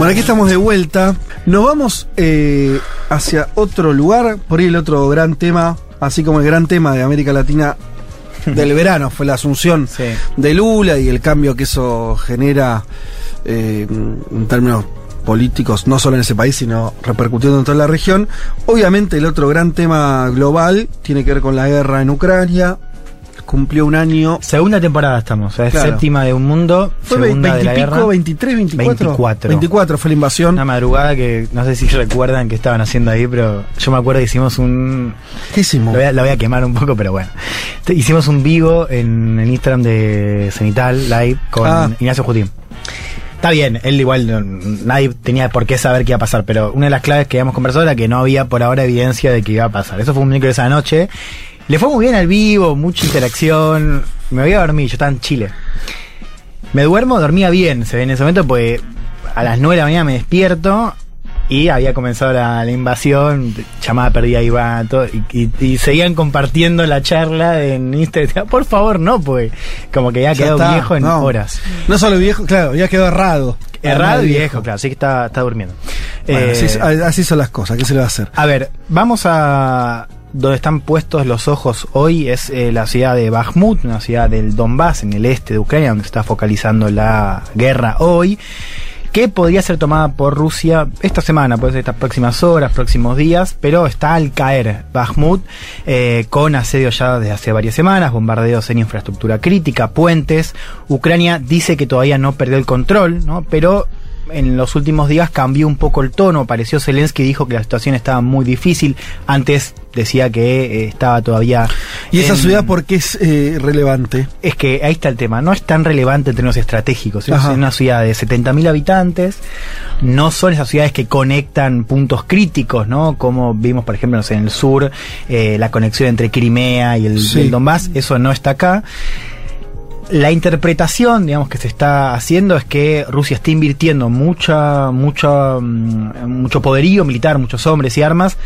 Bueno, aquí estamos de vuelta. Nos vamos eh, hacia otro lugar. Por ahí el otro gran tema, así como el gran tema de América Latina del verano, fue la asunción Sí. de Lula y el cambio que eso genera eh, en términos políticos, no solo en ese país, sino repercutiendo en toda la región. Obviamente el otro gran tema global tiene que ver con la guerra en Ucrania. Cumplió un año. Segunda temporada estamos, es Claro. séptima de un mundo, Fue segunda de la 20 pico, guerra. 23, 24. 24. 24 fue la invasión. Una madrugada que no sé si recuerdan que estaban haciendo ahí, pero yo me acuerdo que hicimos un. ¿Qué hicimos? Lo voy a, lo voy a quemar un poco, pero bueno. Hicimos un vivo en el Instagram de Cenital Live con Ah. Ignacio Jutín. Está bien, él igual no- nadie tenía por qué saber qué iba a pasar, pero una de las claves que habíamos conversado era que no había por ahora evidencia de que iba a pasar. Eso fue un miércoles a la noche. Le fue muy bien al vivo, mucha interacción. Me voy a dormir, yo estaba en Chile. Me duermo, dormía bien, se ve en ese momento, pues a las 9 de la mañana me despierto y había comenzado la, la invasión, llamada perdida Iván, todo, y, y- y seguían compartiendo la charla en Instagram. Por favor, no, pues como que ya quedó viejo en no. horas. No solo viejo, claro, ya quedó errado. Errado y viejo, claro, sí que está, está durmiendo. Bueno, Eh, así, así son las cosas, ¿qué se le va a hacer? a ver, vamos a donde están puestos los ojos hoy es eh, la ciudad de Bakhmut, una ciudad del Donbass en el este de Ucrania, donde está focalizando la guerra hoy, que podría ser tomada por Rusia esta semana, puede ser estas próximas horas, próximos días, pero está al caer Bakhmut eh, con asedio ya desde hace varias semanas, bombardeos en infraestructura crítica, puentes. Ucrania dice que todavía no perdió el control, ¿no? pero en los últimos días cambió un poco el tono. Apareció Zelensky dijo que la situación estaba muy difícil. Antes decía que eh, estaba todavía. ¿Y esa ciudad por qué es eh, relevante? Es que ahí está el tema. No es tan relevante en términos estratégicos. Es una ciudad de 70.000 habitantes. No son esas ciudades que conectan puntos críticos, ¿no? Como vimos, por ejemplo, no sé, en el sur, eh, la conexión entre Crimea y el, Sí. el Donbass. Eso no está acá. La interpretación, digamos, que se está haciendo es que Rusia está invirtiendo mucha, mucha, mm, mucho poderío militar, muchos hombres y armas,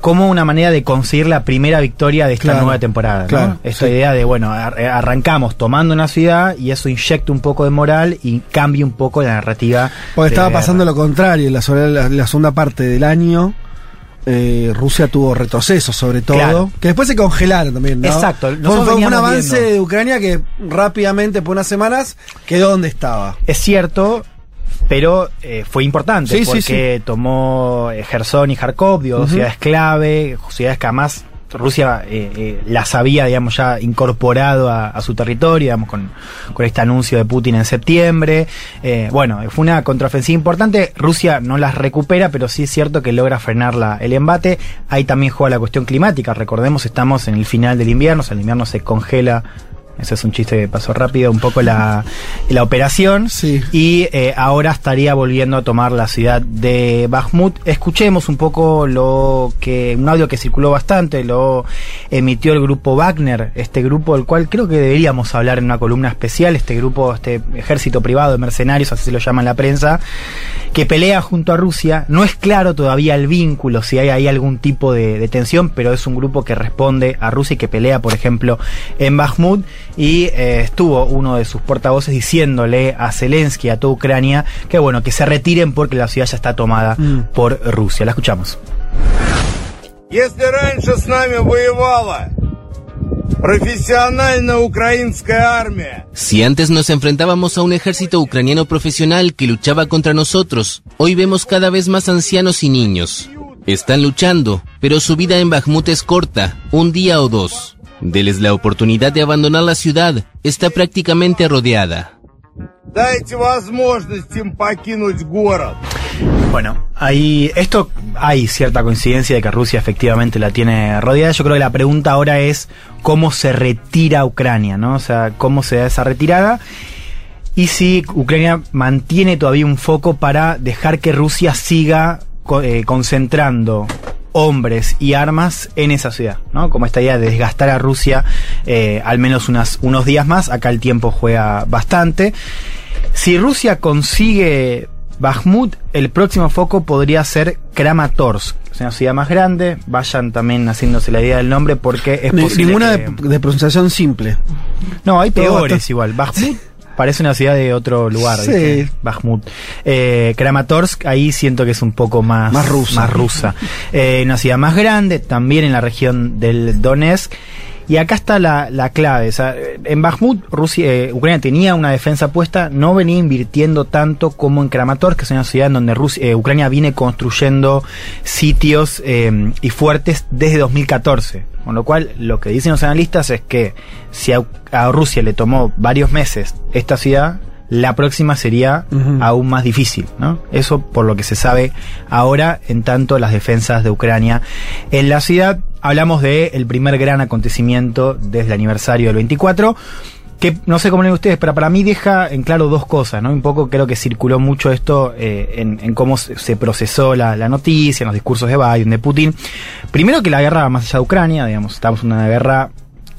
como una manera de conseguir la primera victoria de esta Claro, nueva temporada. ¿no? claro, Esta sí. idea de, bueno, ar- arrancamos tomando una ciudad y eso inyecta un poco de moral y cambia un poco la narrativa. Porque estaba pasando lo contrario, en la, sobre la, la segunda parte del año. eh, Rusia tuvo retrocesos sobre todo, Claro. que después se congelaron también, ¿no? Exacto, Fue, fue un avance viendo. de Ucrania que rápidamente, por unas semanas, quedó donde estaba. Es cierto, pero eh, fue importante Sí, sí, porque tomó eh, Gerson y Kharkov, dio Ujú. ciudades clave, ciudades que además Rusia eh, eh, las había, digamos, ya incorporado a, a su territorio, digamos, con, con este anuncio de Putin en septiembre. Eh, bueno, fue una contraofensiva importante. Rusia no las recupera, pero sí es cierto que logra frenar la- el embate. Ahí también juega la cuestión climática. Recordemos, estamos en el final del invierno, o sea, el invierno se congela. Ese es un chiste que pasó rápido, un poco la, la operación. Sí. Y eh, ahora estaría volviendo a tomar la ciudad de Bakhmut. Escuchemos un poco lo que, un audio que circuló bastante, lo emitió el grupo Wagner, este grupo del cual creo que deberíamos hablar en una columna especial, este grupo, este ejército privado de mercenarios, así se lo llama en la prensa, que pelea junto a Rusia. No es claro todavía el vínculo, si hay ahí algún tipo de, de tensión, pero es un grupo que responde a Rusia y que pelea, por ejemplo, en Bakhmut Y eh, estuvo uno de sus portavoces diciéndole a Zelensky, a toda Ucrania, que bueno, que se retiren porque la ciudad ya está tomada Mm. por Rusia. La escuchamos. Если раньше с нами воевала профессиональная украинская армия, Si antes nos enfrentábamos a un ejército ucraniano profesional que luchaba contra nosotros, hoy vemos cada vez más ancianos y niños. Están luchando, pero su vida en Bakhmut es corta, un día o dos. Deles la oportunidad de abandonar la ciudad, está prácticamente rodeada. Bueno, ahí esto hay cierta coincidencia de que Rusia efectivamente la tiene rodeada. Yo creo que la pregunta ahora es cómo se retira Ucrania, ¿no? O sea, cómo se da esa retirada y si Ucrania mantiene todavía un foco para dejar que Rusia siga eh, concentrando hombres y armas en esa ciudad, ¿no? Como esta idea de desgastar a Rusia eh, al menos unas, unos días más, acá el tiempo juega bastante. Si Rusia consigue Bakhmut, el próximo foco podría ser Kramatorsk, es una ciudad más grande, vayan también haciéndose la idea del nombre porque es Ni- posible ninguna que- de, de pronunciación simple. no, hay peores bastante- igual. Bakhmut Parece una ciudad de otro lugar, Sí. ¿viste? Bakhmut. Eh, Kramatorsk, ahí siento que es un poco más, Más rusa. Más rusa. Eh, una ciudad más grande, también en la región del Donetsk. Y acá está la, la clave. en Bakhmut, Rusia, eh, Ucrania tenía una defensa puesta, no venía invirtiendo tanto como en Kramatorsk, que es una ciudad en donde Rusia, eh, Ucrania viene construyendo sitios eh, y fuertes desde 2014. Con lo cual, lo que dicen los analistas es que si a Rusia le tomó varios meses esta ciudad, la próxima sería aún más difícil, ¿no? Eso por lo que se sabe ahora en tanto las defensas de Ucrania en la ciudad. Hablamos de el primer gran acontecimiento desde el aniversario del 24 que no sé cómo leen ustedes, pero para mí deja en claro dos cosas, ¿no? Un poco creo que circuló mucho esto eh, en, en cómo se, se procesó la, la noticia, en los discursos de Biden, de Putin. Primero que la guerra va más allá de Ucrania, digamos, estamos en una guerra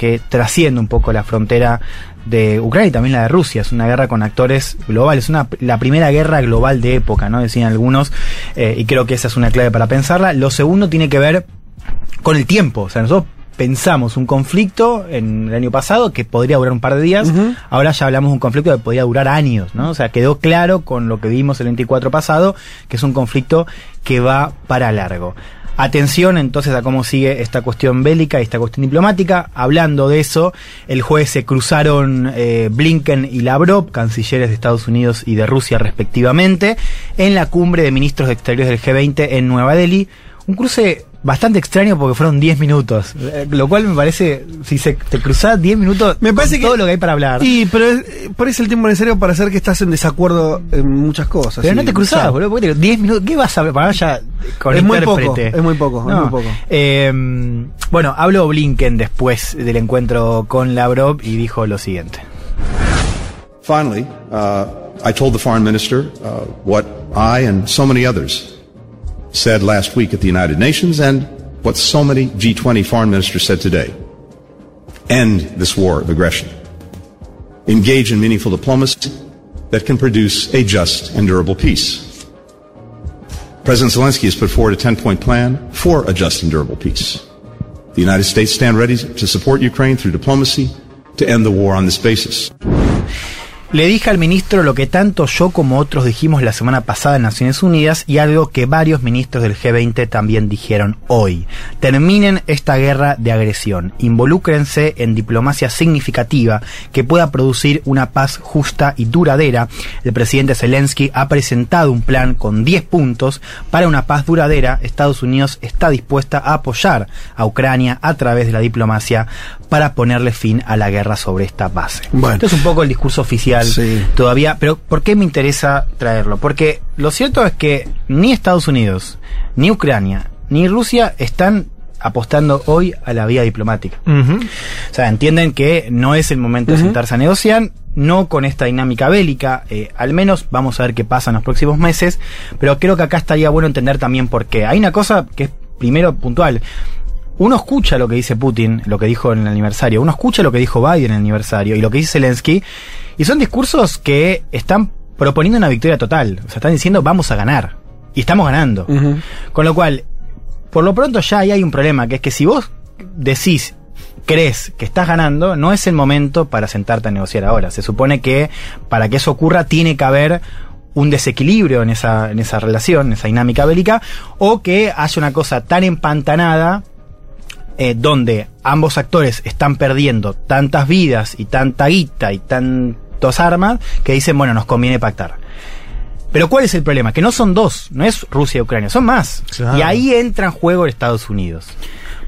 que trasciende un poco la frontera de Ucrania y también la de Rusia. Es una guerra con actores globales, una, la primera guerra global de época, ¿no? Decían algunos, eh, y creo que esa es una clave para pensarla. Lo segundo tiene que ver con el tiempo. O sea, nosotros pensamos un conflicto en el año pasado que podría durar un par de días. Ahora ya hablamos de un conflicto que podría durar años, ¿no? O sea, quedó claro con lo que vimos el 24 pasado que es un conflicto que va para largo. Atención entonces a cómo sigue esta cuestión bélica y esta cuestión diplomática. Hablando de eso, el jueves se cruzaron eh, Blinken y Lavrov, cancilleres de Estados Unidos y de Rusia respectivamente, en la cumbre de ministros de Exteriores del G20 en Nueva Delhi. Un cruce bastante extraño porque fueron 10 minutos, eh, lo cual me parece, si se te cruzás 10 minutos, Me parece con que- todo lo que hay para hablar. Y, pero es- eh, por eso el tiempo necesario para hacer que estás en desacuerdo en muchas cosas. Pero y- no te cruzás, ya. boludo. porque te digo, 10 minutos. ¿Qué vas a ver? Para ya con Es muy poco, es muy poco, es muy poco. Eh, bueno, habló Blinken después del encuentro con Lavrov y dijo lo siguiente. Finally, uh, I told the foreign minister uh, what I and so many others said last week at the United Nations and what so many G20 foreign ministers said today. End this war of aggression. Engage in meaningful diplomacy that can produce a just and durable peace. President Zelensky has put forward a 10 point plan for a just and durable peace. The United States stand ready to support Ukraine through diplomacy to end the war on this basis. Le dije al ministro lo que tanto yo como otros dijimos la semana pasada en Naciones Unidas y algo que varios ministros del G20 también dijeron hoy. Terminen esta guerra de agresión, involúcrense en diplomacia significativa que pueda producir una paz justa y duradera. El presidente Zelensky ha presentado un plan con 10 puntos para una paz duradera. Estados Unidos está dispuesta a apoyar a Ucrania a través de la diplomacia para ponerle fin a la guerra sobre esta base. Bueno. Esto es un poco el discurso oficial Sí. todavía, pero ¿por qué me interesa traerlo? Porque lo cierto es que ni Estados Unidos, ni Ucrania, ni Rusia están apostando hoy a la vía diplomática. O sea, entienden que no es el momento de sentarse a negociar, no con esta dinámica bélica, eh, al menos vamos a ver qué pasa en los próximos meses, pero creo que acá estaría bueno entender también por qué. Hay una cosa que es primero puntual. Uno escucha lo que dice Putin, lo que dijo en el aniversario, uno escucha lo que dijo Biden en el aniversario y lo que dice Zelensky, y son discursos que están proponiendo una victoria total. O sea, están diciendo vamos a ganar. Y estamos ganando. Con lo cual, por lo pronto ya ahí hay un problema, que es que si vos decís, crees que estás ganando, no es el momento para sentarte a negociar ahora. Se supone que para que eso ocurra tiene que haber un desequilibrio en esa, en esa relación, en esa dinámica bélica, o que haya una cosa tan empantanada eh, donde ambos actores están perdiendo tantas vidas y tanta guita y tantas armas que dicen, bueno, nos conviene pactar. Pero ¿cuál es el problema? Que no son dos, no es Rusia y Ucrania, son más. Claro. Y ahí entra en juego Estados Unidos.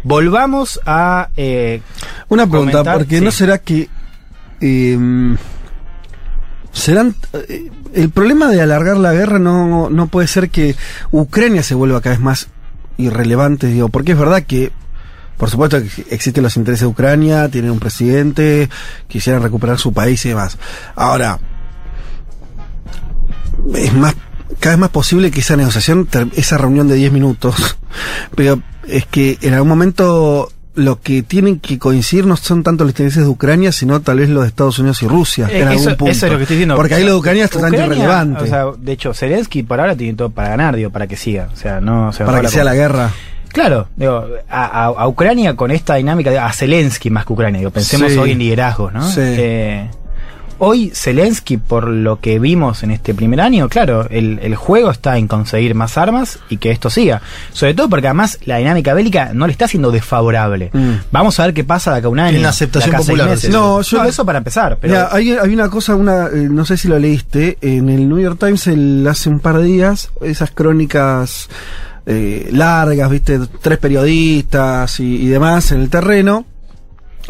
Volvamos a... eh, Una pregunta, comentar- porque sí. no será que eh, serán eh, el problema de alargar la guerra no, no puede ser que Ucrania se vuelva cada vez más irrelevante, digo, porque es verdad que por supuesto que existen los intereses de Ucrania, tienen un presidente, quisieran recuperar su país y demás. Ahora, es más cada vez más posible que esa negociación, esa reunión de 10 minutos, pero es que en algún momento lo que tienen que coincidir no son tanto los intereses de Ucrania, sino tal vez los de Estados Unidos y Rusia, Eh, en algún eso, punto. eso es lo que estoy diciendo. Porque ahí lo de Ucrania es totalmente irrelevante. O sea, de hecho, Zelensky por ahora tiene todo para ganar, digo, para que siga. O sea, no se para que sea la guerra. Claro, digo, a, a- Ucrania con esta dinámica, a Zelensky más que Ucrania, digo, pensemos Sí. hoy en liderazgos, ¿no? Sí. Eh, hoy Zelensky, por lo que vimos en este primer año, claro, el, el juego está en conseguir más armas y que esto siga. Sobre todo porque además la dinámica bélica no le está siendo desfavorable. Mm. Vamos a ver qué pasa de acá a un año. En la aceptación popular, meses. No, yo- eso para empezar. Pero Mira, hay, hay una cosa, una, eh, no sé si lo leíste, en el New York Times el- hace un par de días, esas crónicas eh, largas, viste, tres periodistas y, demás en el terreno,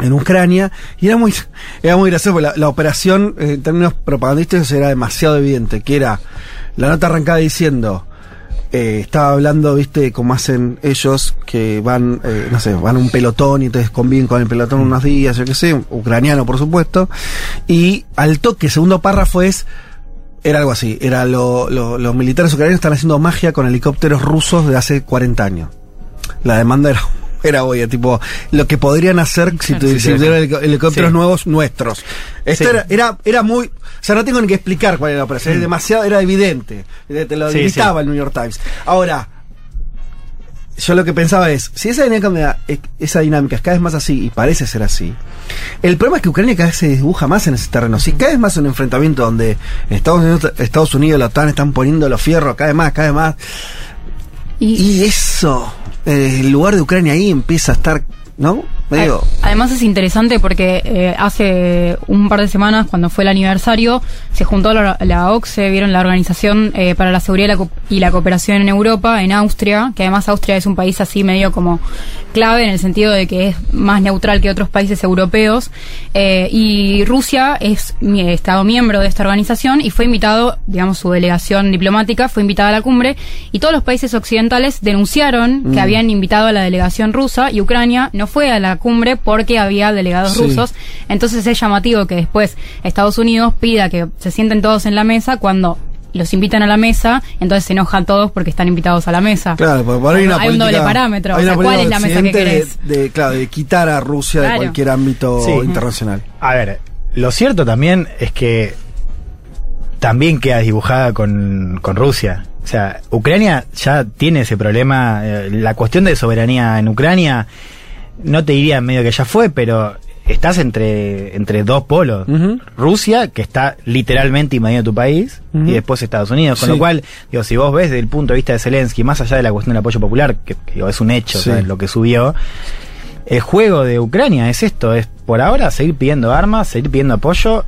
en Ucrania, y era muy, era muy gracioso, porque la, operación eh, en términos propagandísticos era demasiado evidente, que era la nota arrancada diciendo, eh, estaba hablando, viste, como hacen ellos, que van, no sé, van un pelotón y entonces conviven con el pelotón unos días, yo qué sé, ucraniano por supuesto, y al toque, segundo párrafo es, era algo así, era lo- lo- los militares ucranianos están haciendo magia con helicópteros rusos de hace 40 años. La demanda era era obvia, tipo, lo que podrían hacer si, tu- si tuvieran helicópteros Sí. nuevos nuestros. Esto Sí. era, era, era muy, o sea, no tengo ni que explicar cuál era la operación, es demasiado, era evidente, te lo Sí, gritaba sí. el New York Times. Ahora, yo lo que pensaba es, si esa dinámica, esa dinámica es cada vez más así, y parece ser así, el problema es que Ucrania cada vez se dibuja más en ese terreno. Si cada vez más un enfrentamiento donde Estados Unidos, Estados Unidos la OTAN están poniendo los fierros cada vez más, cada vez más, Y, y eso, el lugar de Ucrania ahí empieza a estar, ¿no? Además es interesante porque eh, hace un par de semanas, cuando fue el aniversario, se juntó la, la OCSE, vieron la Organización eh, para la Seguridad y la, Co- y la Cooperación en Europa, en Austria, que además Austria es un país así medio como clave en el sentido de que es más neutral que otros países europeos, eh, y Rusia es mi Estado miembro de esta organización y fue invitado, digamos, su delegación diplomática fue invitada a la cumbre y todos los países occidentales denunciaron que habían invitado a la delegación rusa y Ucrania no fue a la cumbre porque había delegados Sí. rusos. Entonces es llamativo que después Estados Unidos pida que se sienten todos en la mesa cuando los invitan a la mesa, entonces se enojan todos porque están invitados a la mesa. Claro, porque ahí hay, una hay un doble parámetro. O sea, ¿cuál es la mesa que querés? De, de, claro, de quitar a Rusia de cualquier ámbito Sí. internacional. A ver, lo cierto también es que también queda dibujada con, con Rusia. O sea, Ucrania ya tiene ese problema. eh, la cuestión de soberanía en Ucrania, no te diría medio que ya fue, pero estás entre, entre dos polos. Rusia, que está literalmente invadiendo tu país, y después Estados Unidos. Con Sí. lo cual, digo, si vos ves desde el punto de vista de Zelensky, más allá de la cuestión del apoyo popular, que, que, digo, es un hecho, Sí. ¿sabes? lo que subió, el juego de Ucrania es esto, es por ahora seguir pidiendo armas, seguir pidiendo apoyo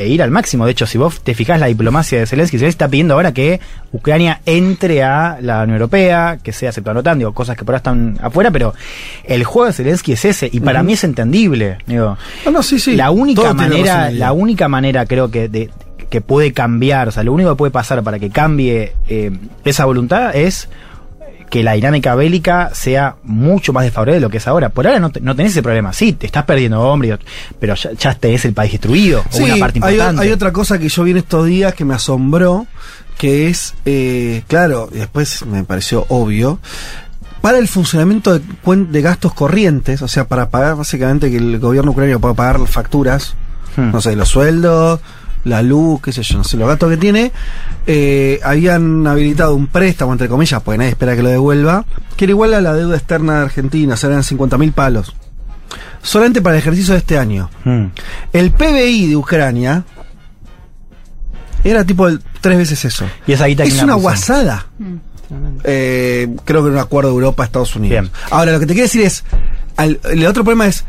e ir al máximo. De hecho, si vos te fijás la diplomacia de Zelensky, Zelensky está pidiendo ahora que Ucrania entre a la Unión Europea, que sea aceptado la OTAN, digo, cosas que por ahora están afuera, pero el juego de Zelensky es ese, y para mí es entendible. Digo, No, no, sí, sí. la única Todo manera, la única manera creo que de, que puede cambiar, o sea, lo único que puede pasar para que cambie eh, esa voluntad es que la dinámica bélica sea mucho más desfavorable de lo que es ahora. Por ahora no, te- no tenés ese problema. Sí, te estás perdiendo hombres, pero ya, ya tenés el país destruido, o Sí, una parte hay, importante. hay otra cosa que yo vi en estos días que me asombró, que es, eh, claro, y después me pareció obvio, para el funcionamiento de, de gastos corrientes, o sea, para pagar básicamente que el gobierno ucraniano pueda pagar las facturas, Hmm. no sé, los sueldos, la luz, qué sé yo, no sé, los gastos que tiene, eh, habían habilitado un préstamo, entre comillas, porque nadie espera que lo devuelva, que era igual a la deuda externa de Argentina, o sea, eran 50 mil palos. Solamente para el ejercicio de este año. Hmm. El PBI de Ucrania era tipo el- tres veces eso. Y esa guita Es una guasada. Eh, creo que en un acuerdo de Europa-Estados Unidos. Bien. Ahora, lo que te quiero decir es, al- el otro problema es,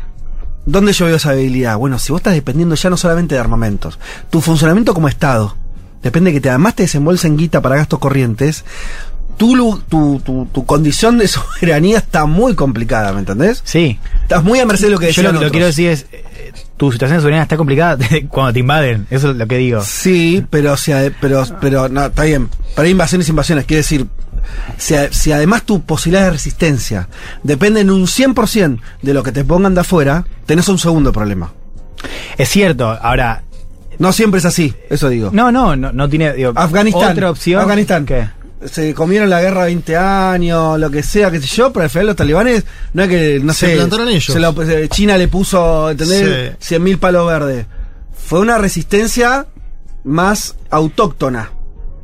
¿dónde yo veo esa habilidad? Bueno, si vos estás dependiendo ya no solamente de armamentos, tu funcionamiento como Estado, depende de que te, además te desembolsen guita para gastos corrientes, tu, tu, tu, tu condición de soberanía está muy complicada, ¿me entendés? Sí. Estás muy a merced de lo que Yo decían lo que lo otros. quiero decir es, eh, tu situación de soberanía está complicada cuando te invaden. Eso es lo que digo. Sí, pero si, ade- pero, pero no, está bien. Para invasiones, invasiones, quiere decir, si, además tu posibilidad de resistencia dependen un 100% de lo que te pongan de afuera, tenés un segundo problema. Es cierto, ahora, No siempre es así, eso digo. no, no, no, no tiene digo, Afganistán. otra opción. Afganistán. ¿Qué? Se comieron la guerra 20 años, lo que sea, qué sé yo, pero al final los talibanes, no es que, no Se sé. plantaron ellos. se lo- China le puso, ¿entendés? Sí. 100.000 palos verdes. Fue una resistencia más autóctona.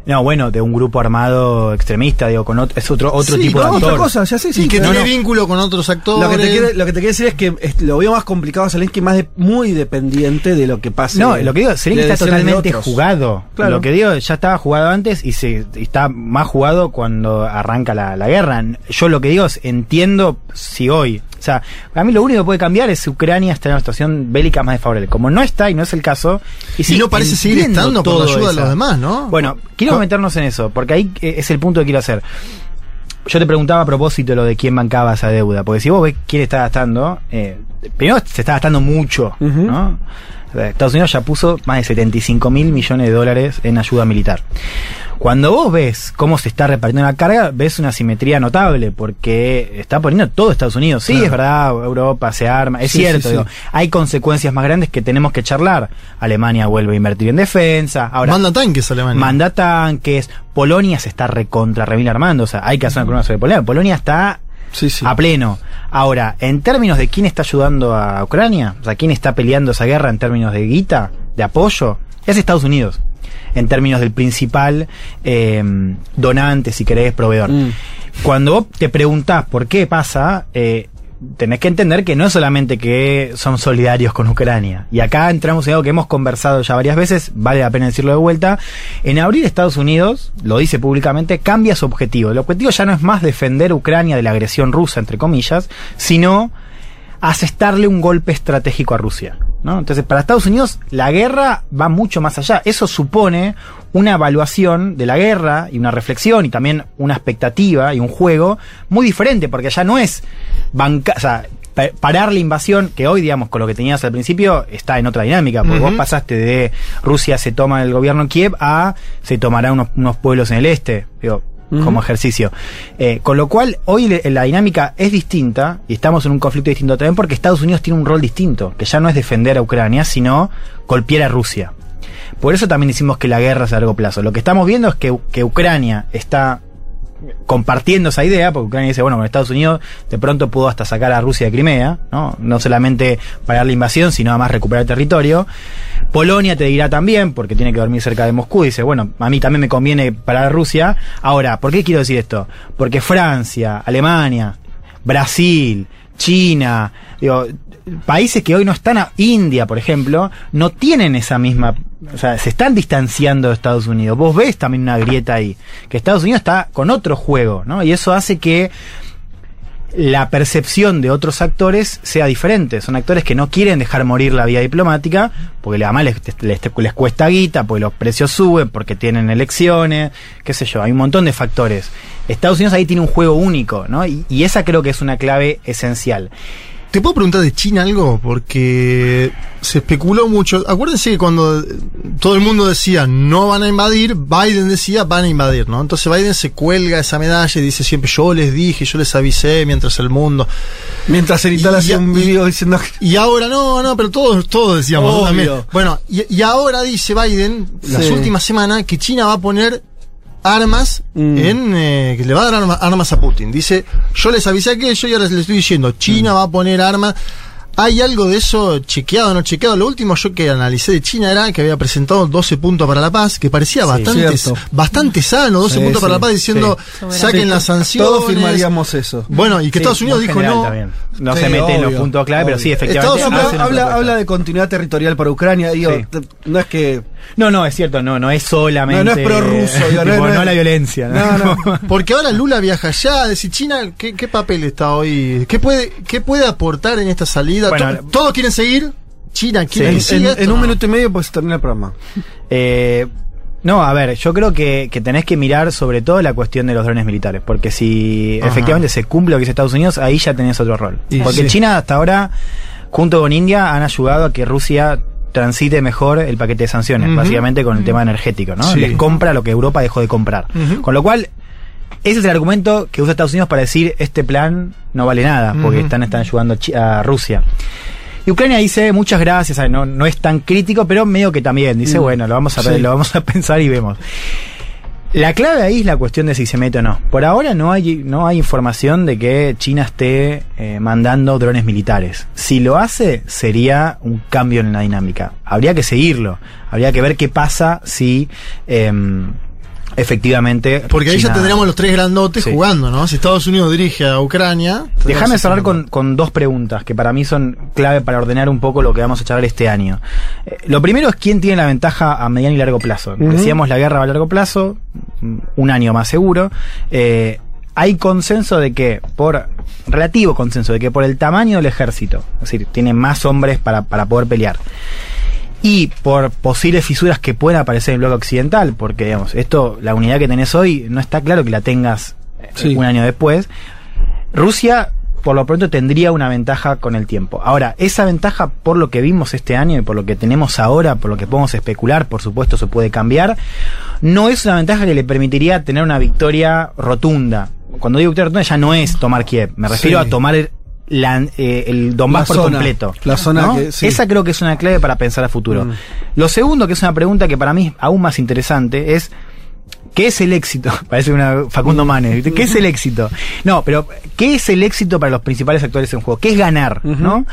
No, bueno, de un grupo armado extremista, digo, con ot- es otro otro Sí, tipo no, de actor. otra cosa, ya sé, sí. y que no, tiene no. vínculo con otros actores. Lo que, te quiere, lo que te quiere decir es que es- lo veo más complicado a Zelensky, más de- muy dependiente de lo que pase. No, lo que digo, Zelensky está totalmente jugado. Claro. Lo que digo, ya estaba jugado antes y se y está más jugado cuando arranca la, la guerra. Yo lo que digo es, entiendo si hoy, o sea, a mí lo único que puede cambiar es si Ucrania está en una situación bélica más desfavorable. Como no está y no es el caso, y, Y sí, no parece seguir estando por la todo ayuda de los demás, ¿no? Bueno, quiero meternos en eso, porque ahí eh, es el punto que quiero hacer. Yo te preguntaba a propósito lo de quién bancaba esa deuda, porque si vos ves quién está gastando, eh, primero se está gastando mucho. ¿no? Sea, Estados Unidos ya puso más de 75 mil millones de dólares en ayuda militar. Cuando vos ves cómo se está repartiendo la carga, ves una simetría notable, porque está poniendo todo Estados Unidos. Sí, es verdad, Europa se arma, es Sí, cierto, sí, digo, sí. hay consecuencias más grandes que tenemos que charlar. Alemania vuelve a invertir en defensa, ahora Manda tanques Alemania. manda tanques, Polonia se está recontra armando, o sea, hay que hacer una sobre Polonia. Polonia está Sí, sí. a pleno. Ahora, en términos de quién está ayudando a Ucrania, o sea, quién está peleando esa guerra en términos de guita, de apoyo, es Estados Unidos. En términos del principal eh, donante, si querés, proveedor. Mm. Cuando vos te preguntás por qué pasa, eh, tenés que entender que no es solamente que son solidarios con Ucrania. Y acá entramos en algo que hemos conversado ya varias veces, vale la pena decirlo de vuelta. En abril Estados Unidos, lo dice públicamente, cambia su objetivo. El objetivo ya no es más defender Ucrania de la agresión rusa, entre comillas, sino asestarle un golpe estratégico a Rusia. ¿No? Entonces, para Estados Unidos, la guerra va mucho más allá. Eso supone una evaluación de la guerra y una reflexión y también una expectativa y un juego muy diferente, porque ya no es banca, o sea, pa- parar la invasión, que hoy, digamos, con lo que tenías al principio, está en otra dinámica, porque vos pasaste de Rusia se toma el gobierno en Kiev a se tomará unos, unos pueblos en el este. Digo, como ejercicio. Eh, con lo cual, hoy la dinámica es distinta y estamos en un conflicto distinto también porque Estados Unidos tiene un rol distinto, que ya no es defender a Ucrania, sino golpear a Rusia. Por eso también decimos que la guerra es a largo plazo. Lo que estamos viendo es que, que Ucrania está compartiendo esa idea, porque Ucrania dice, bueno, Estados Unidos de pronto pudo hasta sacar a Rusia de Crimea, ¿no? No solamente parar la invasión, sino además recuperar territorio. Polonia te dirá también, porque tiene que dormir cerca de Moscú, dice, bueno, a mí también me conviene parar a Rusia. Ahora, ¿por qué quiero decir esto? Porque Francia, Alemania, Brasil, China, digo, países que hoy no están a India, por ejemplo, no tienen esa misma, o sea, se están distanciando de Estados Unidos. Vos ves también una grieta ahí, que Estados Unidos está con otro juego, ¿no? Y eso hace que la percepción de otros actores sea diferente. Son actores que no quieren dejar morir la vía diplomática, porque además les, les, les cuesta guita, porque los precios suben, porque tienen elecciones, qué sé yo, hay un montón de factores. Estados Unidos ahí tiene un juego único, ¿no? Y, y esa creo que es una clave esencial. ¿Te puedo preguntar de China algo? Porque se especuló mucho. Acuérdense que cuando todo el mundo decía no van a invadir, Biden decía van a invadir, ¿no? Entonces Biden se cuelga esa medalla y dice siempre yo les dije, yo les avisé mientras el mundo. Mientras Erital Y- hacía un video diciendo que. Y ahora no, no, pero todos, todos decíamos también. Bueno, y, y ahora dice Biden, las últimas semanas, que China va a poner armas Mm. en eh, que le va a dar arma- armas a Putin. Dice, yo les avisé aquello y ahora les estoy diciendo, China va a poner armas. ¿Hay algo de eso chequeado o no chequeado? Lo último yo que analicé de China era que había presentado 12 puntos para la paz, que parecía bastante, bastante sano, 12 Sí, puntos para la paz, diciendo, sí. saquen Sí, las sanciones. Todos firmaríamos eso. Bueno, y que Sí, Estados Unidos dijo no. también. No Sí, se mete en los puntos clave, pero sí, efectivamente. Estados Unidos habla, habla de continuidad territorial para Ucrania. Digo, no es que. No, no, es cierto, no, no es solamente. No, no es prorruso, digo, no es- no la violencia. No, no. Porque ahora Lula viaja allá, decir China, ¿qué, qué papel está hoy? ¿Qué puede, ¿Qué puede aportar en esta salida? Bueno, To- Todos quieren seguir, China quiere Sí. que En, un minuto y medio, pues se termina el programa. Eh, no, a ver, yo creo que, que tenés que mirar sobre todo la cuestión de los drones militares, porque si Ajá. efectivamente se cumple lo que dice Estados Unidos, ahí ya tenés otro rol. Porque sí. China hasta ahora, junto con India, han ayudado a que Rusia transite mejor el paquete de sanciones, básicamente con el tema energético, ¿no? Sí. Les compra lo que Europa dejó de comprar. Con lo cual, ese es el argumento que usa Estados Unidos para decir este plan no vale nada, porque están, están ayudando a Rusia. Y Ucrania dice muchas gracias, no, no es tan crítico, pero medio que también dice, Mm. bueno, lo vamos a Sí. lo vamos a pensar y vemos. La clave ahí es la cuestión de si se mete o no. Por ahora no hay, no hay información de que China esté eh, mandando drones militares. Si lo hace, sería un cambio en la dinámica. Habría que seguirlo. Habría que ver qué pasa si em, efectivamente. Porque ahí ya tendríamos los tres grandotes Sí. jugando, ¿no? Si Estados Unidos dirige a Ucrania. Déjame cerrar con, con dos preguntas que para mí son clave para ordenar un poco lo que vamos a charlar este año. Eh, lo primero es quién tiene la ventaja a mediano y largo plazo. Decíamos la guerra va a largo plazo, mm, un año más seguro. Eh, hay consenso de que, por relativo consenso, de que por el tamaño del ejército, es decir, tiene más hombres para, para poder pelear. Y por posibles fisuras que puedan aparecer en el bloque occidental, porque digamos, esto, la unidad que tenés hoy, no está claro que la tengas eh, Sí. un año después. Rusia, por lo pronto, tendría una ventaja con el tiempo. Ahora, esa ventaja, por lo que vimos este año y por lo que tenemos ahora, por lo que podemos especular, por supuesto, se puede cambiar, no es una ventaja que le permitiría tener una victoria rotunda. Cuando digo victoria rotunda, ya no es tomar Kiev, me refiero Sí. a tomar la- eh, el Donbass La por zona, completo. la zona ¿no? que- sí. Esa creo que es una clave para pensar a futuro. Mm. Lo segundo, que es una pregunta que para mí es aún más interesante, es ¿qué es el éxito? Parece una Facundo Manes, ¿viste? ¿qué es el éxito? No, pero ¿qué es el éxito para los principales actores en juego? ¿Qué es ganar? ¿No?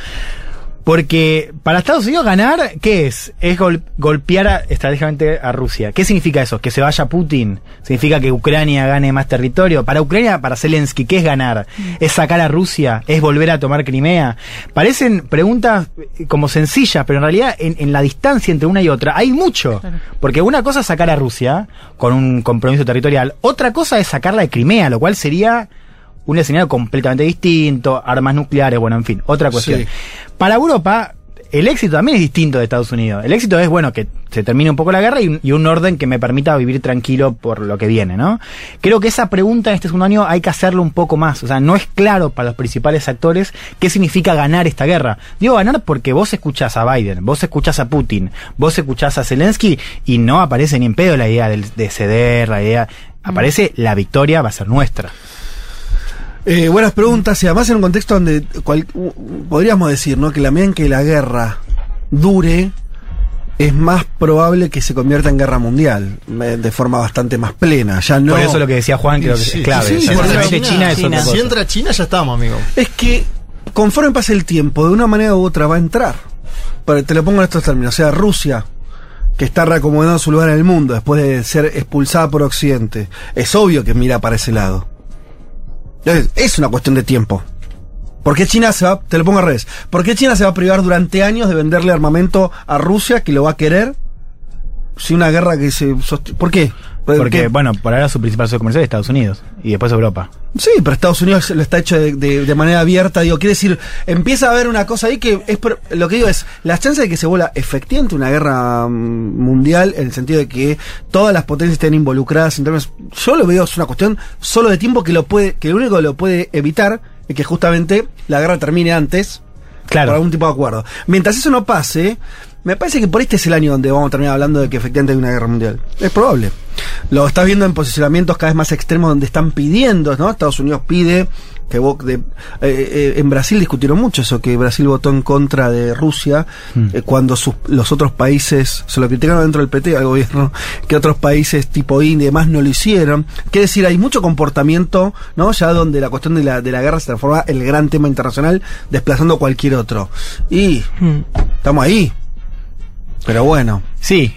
Porque para Estados Unidos ganar, ¿qué es? Es gol- golpear a- estratégicamente a Rusia. ¿Qué significa eso? ¿Que se vaya Putin? ¿Significa que Ucrania gane más territorio? Para Ucrania, para Zelensky, ¿qué es ganar? ¿Es sacar a Rusia? ¿Es volver a tomar Crimea? Parecen preguntas eh, como sencillas, pero en realidad en, en la distancia entre una y otra hay mucho. Porque una cosa es sacar a Rusia con un compromiso territorial, otra cosa es sacarla de Crimea, lo cual sería un escenario completamente distinto, armas nucleares, bueno, en fin, otra cuestión. Sí. Para Europa, el éxito también es distinto de Estados Unidos. El éxito es, bueno, que se termine un poco la guerra y un, y un orden que me permita vivir tranquilo por lo que viene, ¿no? Creo que esa pregunta en este segundo año hay que hacerlo un poco más. O sea, no es claro para los principales actores qué significa ganar esta guerra. Digo ganar porque vos escuchás a Biden, vos escuchás a Putin, vos escuchás a Zelensky y no aparece ni en pedo la idea del- de ceder, la idea... Aparece la victoria va a ser nuestra. Eh, buenas preguntas y además en un contexto donde cual- podríamos decir ¿no? que la medida en que la guerra dure es más probable que se convierta en guerra mundial eh, de forma bastante más plena. Ya no Por eso lo que decía Juan creo que Sí, es clave. sí, O sea, sí, si China, entra China, ya estamos, amigo. es que conforme pase el tiempo, de una manera u otra va a entrar. Pero te lo pongo en estos términos. O sea, Rusia, que está reacomodando su lugar en el mundo después de ser expulsada por Occidente, es obvio que mira para ese lado. Es, una cuestión de tiempo. ¿Por qué China se va, te lo pongo al revés, ¿por qué China se va a privar durante años de venderle armamento a Rusia que lo va a querer? Si una guerra que se ¿Por qué? Porque, ¿Qué? bueno, por ahora su principal socio comercial es Estados Unidos y después Europa. Sí, pero Estados Unidos lo está hecho de, de- de manera abierta. Digo, quiere decir, empieza a haber una cosa ahí que es. Lo que digo es, las chances de que se vuelva efectivamente una guerra mm, mundial, en el sentido de que todas las potencias estén involucradas en términos. Yo lo veo, es una cuestión solo de tiempo que lo puede, que lo único que lo puede evitar es que justamente la guerra termine antes Claro. por algún tipo de acuerdo. Mientras eso no pase, me parece que por este es el año donde vamos a terminar hablando de que efectivamente hay una guerra mundial. Es probable. Lo estás viendo en posicionamientos cada vez más extremos donde están pidiendo, ¿no? Estados Unidos pide que de, eh, eh, en Brasil discutieron mucho eso, que Brasil votó en contra de Rusia eh, cuando sus- los otros países, se lo criticaron dentro del PT al gobierno, que otros países tipo India y demás no lo hicieron. Quiere decir, hay mucho comportamiento, ¿no? Ya donde la cuestión de la, de la guerra se transforma en el gran tema internacional, desplazando cualquier otro. Y estamos ahí. Pero bueno. Sí,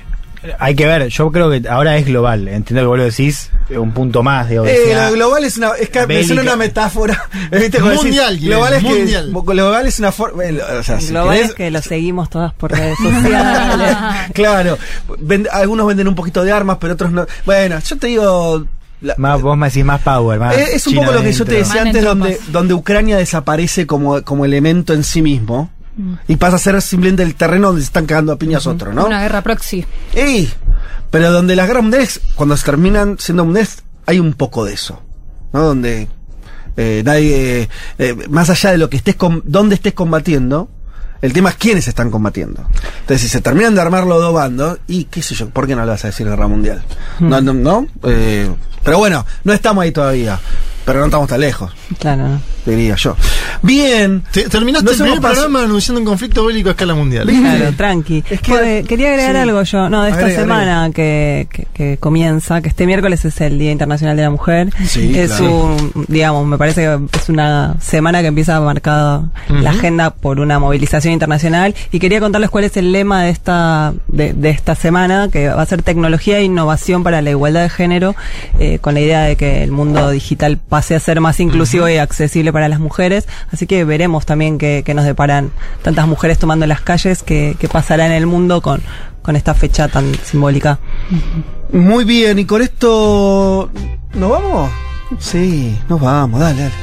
hay que ver. Yo creo que ahora es global. Entiendo que vos lo decís, un punto más. Digo, Eh, lo global es una, es que una metáfora. global es que- mundial. global es una forma, eh, o sea, si Global querés- es que lo seguimos todas por redes sociales. claro, Vend- algunos venden un poquito de armas, pero otros no. Bueno, yo te digo, la- más, vos me decís más power. Más Eh, es un China poco lo que yo te decía antes, donde, donde Ucrania desaparece como, como elemento en sí mismo Mm. y pasa a ser simplemente el terreno donde se están cagando a piñas otros, ¿no? Una guerra proxy. Ey, pero donde las guerras mundiales, cuando se terminan siendo mundiales, hay un poco de eso, ¿no? Donde eh, nadie, eh, más allá de lo que estés, com- donde estés combatiendo, el tema es quiénes están combatiendo. Entonces, si se terminan de armar los dos bandos, y qué sé yo, ¿por qué no le vas a decir guerra mundial? No, no, no, eh, pero bueno, no estamos ahí todavía, pero no estamos tan lejos. Claro. Diría yo. Bien. Te- terminaste el primer programa anunciando un conflicto bélico a escala mundial. Claro, tranqui. Es que- Joder, quería agregar sí. algo yo, no, de esta Agrega, semana Que, que, que comienza, que este miércoles es el Día Internacional de la Mujer. Sí, es claro. un, digamos, me parece que es una semana que empieza marcada la agenda por una movilización internacional y quería contarles cuál es el lema de esta, de, de esta semana, que va a ser tecnología e innovación para la igualdad de género, eh, con la idea de que el mundo digital pase a ser más inclusivo y accesible para las mujeres. Así que veremos también qué, nos deparan tantas mujeres tomando las calles, qué pasará en el mundo con, con esta fecha tan simbólica. Muy bien, y con esto. ¿Nos vamos? Sí, nos vamos, dale, dale.